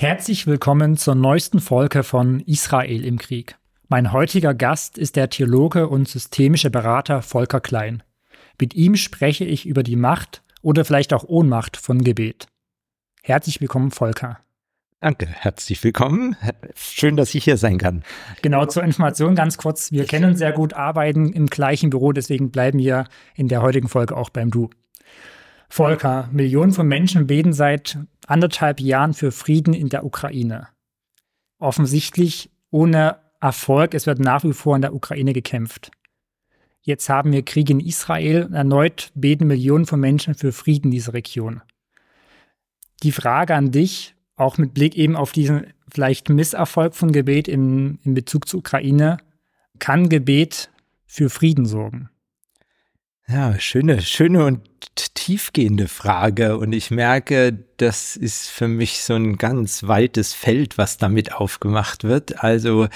Herzlich willkommen zur neuesten Folge von Israel im Krieg. Mein heutiger Gast ist der Theologe und systemische Berater Volker Klein. Mit ihm spreche ich über die Macht oder vielleicht auch Ohnmacht von Gebet. Herzlich willkommen, Volker. Danke, herzlich willkommen. Schön, dass ich hier sein kann. Genau, zur Information ganz kurz. Wir kennen sehr gut, arbeiten im gleichen Büro, deswegen bleiben wir in der heutigen Folge auch beim Du. Volker, Millionen von Menschen beten seit anderthalb Jahren für Frieden in der Ukraine. Offensichtlich ohne Erfolg. Es wird nach wie vor in der Ukraine gekämpft. Jetzt haben wir Krieg in Israel. Erneut beten Millionen von Menschen für Frieden in dieser Region. Die Frage an dich, auch mit Blick eben auf diesen vielleicht Misserfolg von Gebet in, in Bezug zur Ukraine, kann Gebet für Frieden sorgen? Ja, schöne, schöne und tiefgehende Frage. Und ich merke, das ist für mich so ein ganz weites Feld, was damit aufgemacht wird. Also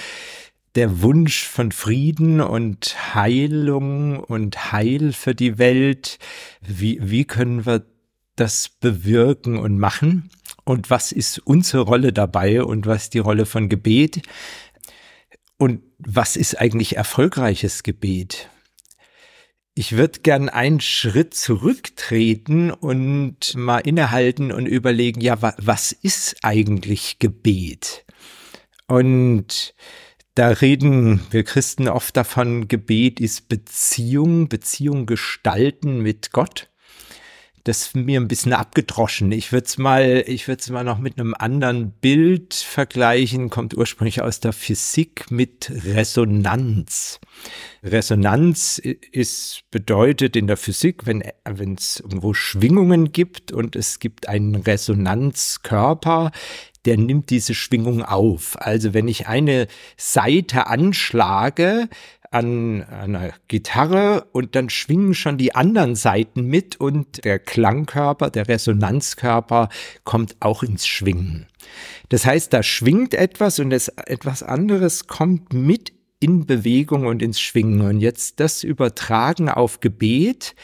der Wunsch von Frieden und Heilung und Heil für die Welt. Wie, wie können wir das bewirken und machen? Und was ist unsere Rolle dabei und was ist die Rolle von Gebet? Und was ist eigentlich erfolgreiches Gebet? Ich würde gern einen Schritt zurücktreten und mal innehalten und überlegen, ja, wa was ist eigentlich Gebet? Und da reden wir Christen oft davon, Gebet ist Beziehung, Beziehung gestalten mit Gott das ist mir ein bisschen abgedroschen. Ich würde es mal, ich würde mal noch mit einem anderen Bild vergleichen, kommt ursprünglich aus der Physik mit Resonanz. Resonanz ist bedeutet in der Physik, wenn wenn es irgendwo Schwingungen gibt und es gibt einen Resonanzkörper, der nimmt diese Schwingung auf. Also wenn ich eine Seite anschlage, an einer Gitarre und dann schwingen schon die anderen Seiten mit und der Klangkörper, der Resonanzkörper kommt auch ins Schwingen. Das heißt, da schwingt etwas und das etwas anderes kommt mit in Bewegung und ins Schwingen. Und jetzt das übertragen auf Gebet.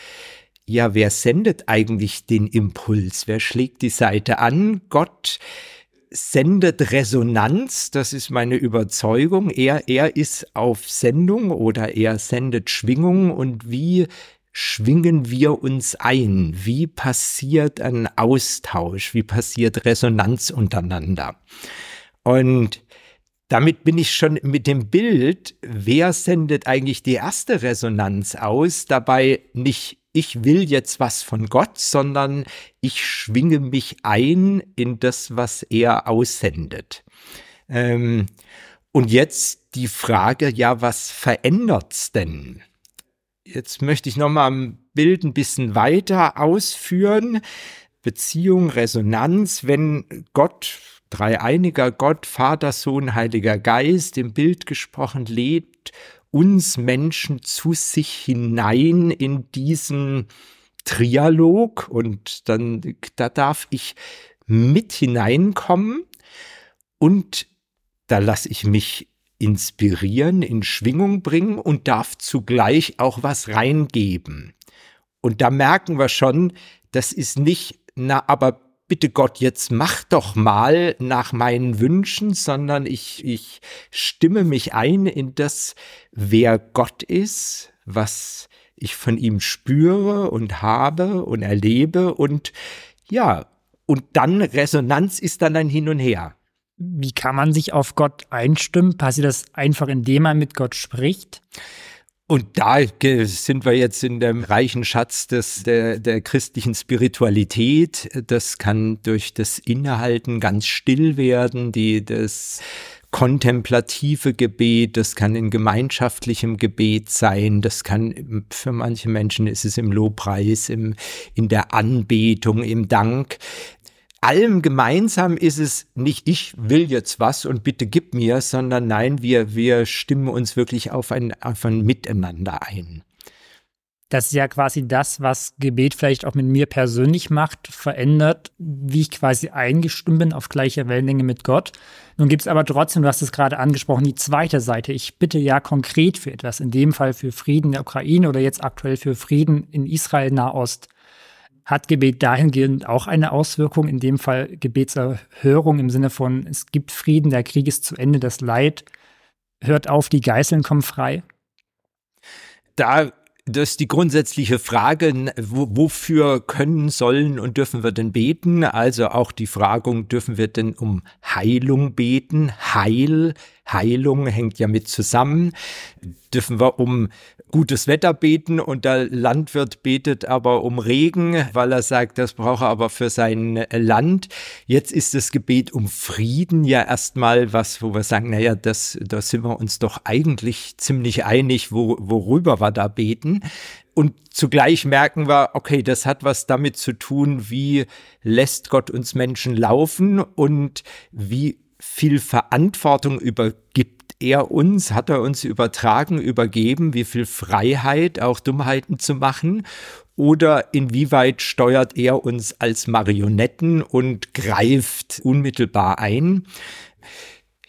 Ja, wer sendet eigentlich den Impuls? Wer schlägt die Seite an? Gott sendet Resonanz, das ist meine Überzeugung. Er, er ist auf Sendung oder er sendet Schwingung und wie schwingen wir uns ein? Wie passiert ein Austausch? Wie passiert Resonanz untereinander? Und damit bin ich schon mit dem Bild, wer sendet eigentlich die erste Resonanz aus, dabei nicht ich will jetzt was von Gott, sondern ich schwinge mich ein in das, was er aussendet. Ähm, und jetzt die Frage, ja, was verändert's denn? Jetzt möchte ich nochmal am Bild ein bisschen weiter ausführen. Beziehung, Resonanz, wenn Gott, dreieiniger Gott, Vater, Sohn, Heiliger Geist, im Bild gesprochen lebt uns Menschen zu sich hinein in diesen Trialog und dann, da darf ich mit hineinkommen und da lasse ich mich inspirieren, in Schwingung bringen und darf zugleich auch was reingeben. Und da merken wir schon, das ist nicht, na, aber bitte Gott, jetzt mach doch mal nach meinen Wünschen, sondern ich, ich stimme mich ein in das, wer Gott ist, was ich von ihm spüre und habe und erlebe und ja, und dann Resonanz ist dann ein Hin und Her. Wie kann man sich auf Gott einstimmen? Passiert das einfach, indem man mit Gott spricht? Und da sind wir jetzt in dem reichen Schatz des, der, der christlichen Spiritualität. Das kann durch das Innehalten ganz still werden, die, das kontemplative Gebet, das kann in gemeinschaftlichem Gebet sein, das kann für manche Menschen ist es im Lobpreis, im, in der Anbetung, im Dank allem gemeinsam ist es nicht, ich will jetzt was und bitte gib mir, sondern nein, wir, wir stimmen uns wirklich auf ein, auf ein Miteinander ein. Das ist ja quasi das, was Gebet vielleicht auch mit mir persönlich macht, verändert, wie ich quasi eingestimmt bin auf gleicher Wellenlänge mit Gott. Nun gibt es aber trotzdem, du hast es gerade angesprochen, die zweite Seite. Ich bitte ja konkret für etwas, in dem Fall für Frieden in der Ukraine oder jetzt aktuell für Frieden in Israel, Nahost. Hat Gebet dahingehend auch eine Auswirkung, in dem Fall Gebetserhörung im Sinne von, es gibt Frieden, der Krieg ist zu Ende, das Leid hört auf, die Geißeln kommen frei? Da das ist die grundsätzliche Frage, wofür können, sollen und dürfen wir denn beten? Also auch die Fragung, dürfen wir denn um Heilung beten? Heil, Heilung hängt ja mit zusammen. Dürfen wir um gutes Wetter beten und der Landwirt betet aber um Regen, weil er sagt, das braucht er aber für sein Land. Jetzt ist das Gebet um Frieden ja erstmal was, wo wir sagen, naja, das, da sind wir uns doch eigentlich ziemlich einig, wo, worüber wir da beten. Und zugleich merken wir, okay, das hat was damit zu tun, wie lässt Gott uns Menschen laufen und wie viel Verantwortung übergibt er uns, hat er uns übertragen, übergeben, wie viel Freiheit, auch Dummheiten zu machen? Oder inwieweit steuert er uns als Marionetten und greift unmittelbar ein?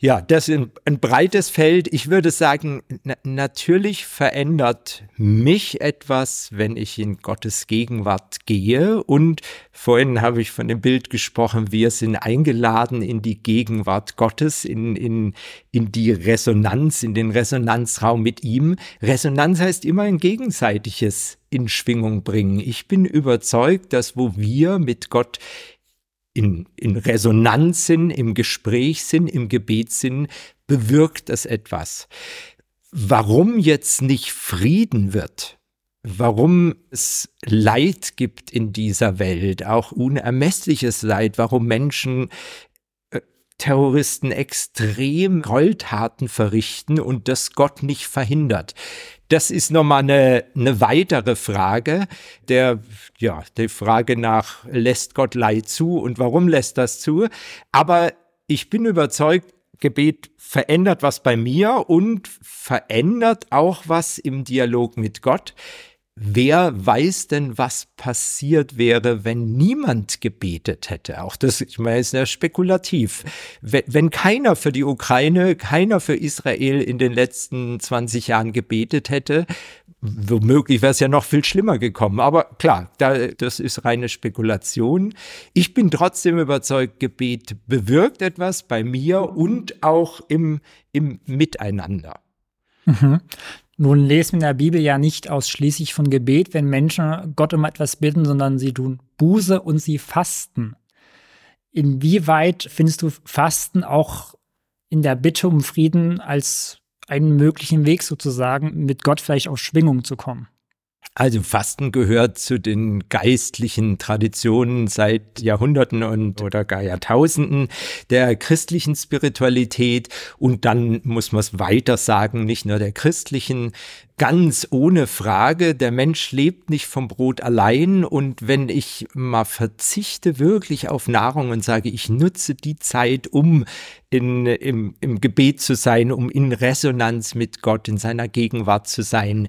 Ja, das ist ein, breites Feld. Ich würde sagen, na, natürlich verändert mich etwas, wenn ich in Gottes Gegenwart gehe. Und vorhin habe ich von dem Bild gesprochen, wir sind eingeladen in die Gegenwart Gottes, in, in, in die Resonanz, in den Resonanzraum mit ihm. Resonanz heißt immer ein gegenseitiges in Schwingung bringen. Ich bin überzeugt, dass wo wir mit Gott in, in Resonanz sind, im Gespräch sind, im Gebet sind, bewirkt es etwas. Warum jetzt nicht Frieden wird, warum es Leid gibt in dieser Welt, auch unermessliches Leid, warum Menschen Terroristen extrem Gräueltaten verrichten und das Gott nicht verhindert. Das ist nochmal eine, eine weitere Frage, der, ja, die Frage nach, lässt Gott Leid zu und warum lässt das zu? Aber ich bin überzeugt, Gebet verändert was bei mir und verändert auch was im Dialog mit Gott. Wer weiß denn, was passiert wäre, wenn niemand gebetet hätte? Auch das, ich meine, ist ja spekulativ. Wenn, keiner für die Ukraine, keiner für Israel in den letzten 20 Jahren gebetet hätte, womöglich wäre es ja noch viel schlimmer gekommen. Aber klar, da, das ist reine Spekulation. Ich bin trotzdem überzeugt, Gebet bewirkt etwas bei mir und auch im, im Miteinander. Mhm. Nun lesen wir in der Bibel ja nicht ausschließlich von Gebet, wenn Menschen Gott um etwas bitten, sondern sie tun Buße und sie fasten. Inwieweit findest du Fasten auch in der Bitte um Frieden als einen möglichen Weg sozusagen, mit Gott vielleicht auf Schwingung zu kommen? Also Fasten gehört zu den geistlichen Traditionen seit Jahrhunderten und oder gar Jahrtausenden der christlichen Spiritualität. Und dann muss man es weiter sagen, nicht nur der christlichen, ganz ohne Frage, der Mensch lebt nicht vom Brot allein. Und wenn ich mal verzichte wirklich auf Nahrung und sage, ich nutze die Zeit, um in, im, im Gebet zu sein, um in Resonanz mit Gott, in seiner Gegenwart zu sein,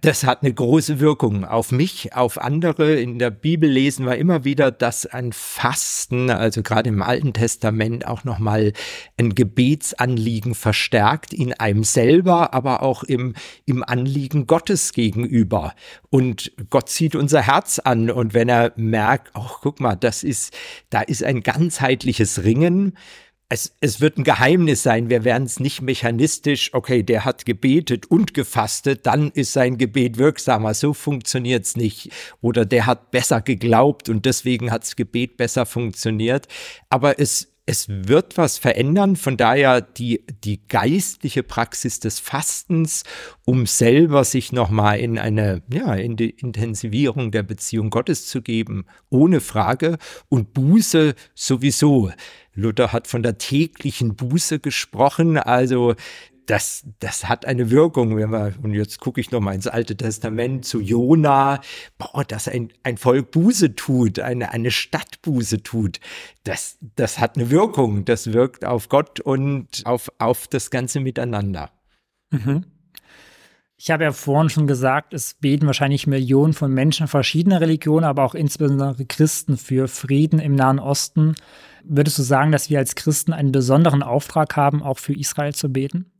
das hat eine große Wirkung auf mich, auf andere. In der Bibel lesen wir immer wieder, dass ein Fasten, also gerade im Alten Testament auch nochmal ein Gebetsanliegen verstärkt in einem selber, aber auch im, im Anliegen Gottes gegenüber. Und Gott zieht unser Herz an. Und wenn er merkt, ach, guck mal, das ist, da ist ein ganzheitliches Ringen, es, es wird ein Geheimnis sein, wir werden es nicht mechanistisch, okay, der hat gebetet und gefastet, dann ist sein Gebet wirksamer. So funktioniert es nicht. Oder der hat besser geglaubt und deswegen hat das Gebet besser funktioniert. Aber es, es wird was verändern. Von daher die, die geistliche Praxis des Fastens, um selber sich nochmal in eine, ja, in die Intensivierung der Beziehung Gottes zu geben, ohne Frage. Und Buße sowieso. Luther hat von der täglichen Buße gesprochen, also das, das hat eine Wirkung, wenn wir, und jetzt gucke ich nochmal ins Alte Testament zu Jona, boah, dass ein, ein Volk Buße tut, eine, eine Stadt Buße tut, das, das hat eine Wirkung, das wirkt auf Gott und auf, auf das ganze Miteinander. Mhm. Ich habe ja vorhin schon gesagt, es beten wahrscheinlich Millionen von Menschen verschiedener Religionen, aber auch insbesondere Christen für Frieden im Nahen Osten. Würdest du sagen, dass wir als Christen einen besonderen Auftrag haben, auch für Israel zu beten?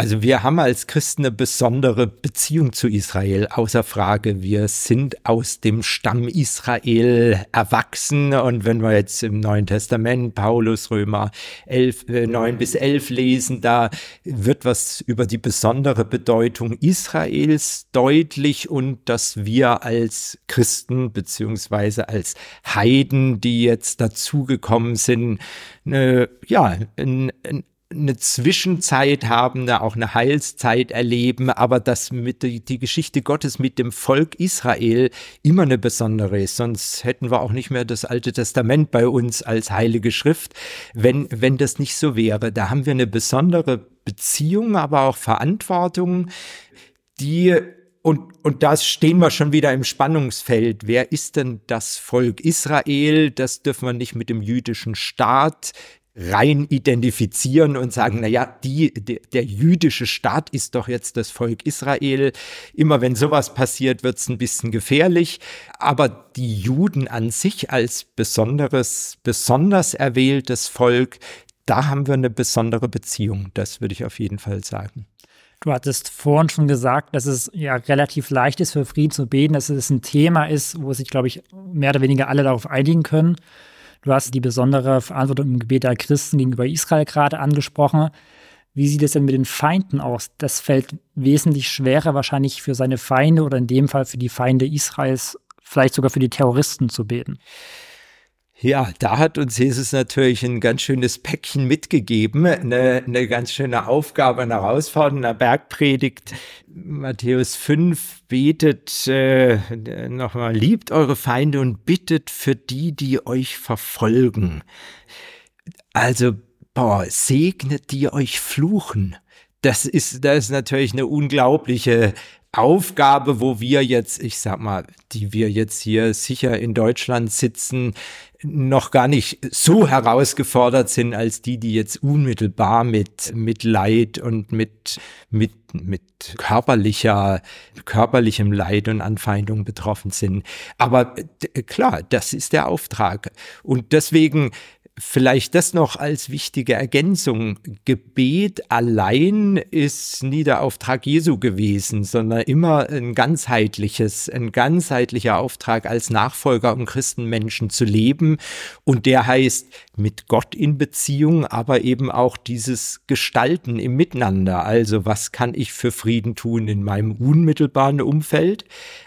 Also wir haben als Christen eine besondere Beziehung zu Israel, außer Frage. Wir sind aus dem Stamm Israel erwachsen und wenn wir jetzt im Neuen Testament Paulus Römer 11, äh, 9 bis 11 lesen, da wird was über die besondere Bedeutung Israels deutlich und dass wir als Christen beziehungsweise als Heiden, die jetzt dazugekommen sind, eine, ja, ein, ein eine Zwischenzeit haben, auch eine Heilszeit erleben, aber dass mit die, die, Geschichte Gottes mit dem Volk Israel immer eine besondere ist. Sonst hätten wir auch nicht mehr das Alte Testament bei uns als heilige Schrift, wenn, wenn das nicht so wäre. Da haben wir eine besondere Beziehung, aber auch Verantwortung, die und, und da stehen wir schon wieder im Spannungsfeld. Wer ist denn das Volk Israel? Das dürfen wir nicht mit dem jüdischen Staat rein identifizieren und sagen, na ja, die, der, der jüdische Staat ist doch jetzt das Volk Israel. Immer wenn sowas passiert, wird es ein bisschen gefährlich. Aber die Juden an sich als besonderes, besonders erwähltes Volk, da haben wir eine besondere Beziehung. Das würde ich auf jeden Fall sagen. Du hattest vorhin schon gesagt, dass es ja relativ leicht ist, für Frieden zu beten, dass es ein Thema ist, wo sich, glaube ich, mehr oder weniger alle darauf einigen können. Du hast die besondere Verantwortung im Gebet der Christen gegenüber Israel gerade angesprochen. Wie sieht es denn mit den Feinden aus? Das fällt wesentlich schwerer wahrscheinlich für seine Feinde oder in dem Fall für die Feinde Israels, vielleicht sogar für die Terroristen zu beten. Ja, da hat uns Jesus natürlich ein ganz schönes Päckchen mitgegeben, eine, eine ganz schöne Aufgabe, eine Herausforderung, eine Bergpredigt. Matthäus 5 betet äh, nochmal, liebt eure Feinde und bittet für die, die euch verfolgen. Also, boah, segnet die euch fluchen. Das ist, das ist natürlich eine unglaubliche Aufgabe, wo wir jetzt, ich sag mal, die wir jetzt hier sicher in Deutschland sitzen, noch gar nicht so herausgefordert sind als die, die jetzt unmittelbar mit, mit Leid und mit, mit, mit körperlicher, körperlichem Leid und Anfeindung betroffen sind. Aber klar, das ist der Auftrag. Und deswegen Vielleicht das noch als wichtige Ergänzung. Gebet allein ist nie der Auftrag Jesu gewesen, sondern immer ein ganzheitliches, ein ganzheitlicher Auftrag als Nachfolger um Christenmenschen zu leben. Und der heißt mit Gott in Beziehung, aber eben auch dieses Gestalten im Miteinander. Also was kann ich für Frieden tun in meinem unmittelbaren Umfeld?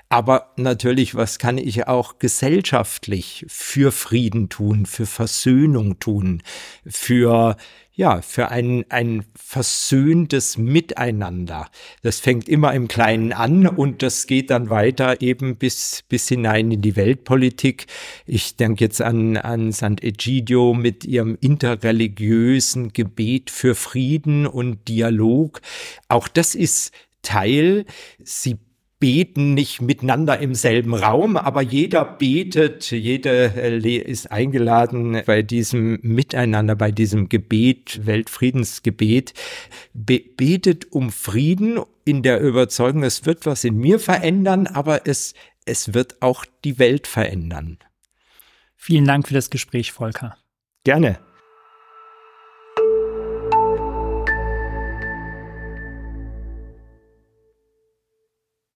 Aber natürlich, was kann ich auch gesellschaftlich für Frieden tun, für Versöhnung tun, für ja, für ein, ein versöhntes Miteinander. Das fängt immer im Kleinen an und das geht dann weiter eben bis, bis hinein in die Weltpolitik. Ich denke jetzt an, an Sant'Egidio mit ihrem interreligiösen Gebet für Frieden und Dialog. Auch das ist Teil. Sie beten nicht miteinander im selben Raum, aber jeder betet, jeder äh, ist eingeladen bei diesem Miteinander, bei diesem Gebet, Weltfriedensgebet, be betet um Frieden in der Überzeugung, es wird was in mir verändern, aber es, es wird auch die Welt verändern. Vielen Dank für das Gespräch, Volker. Gerne.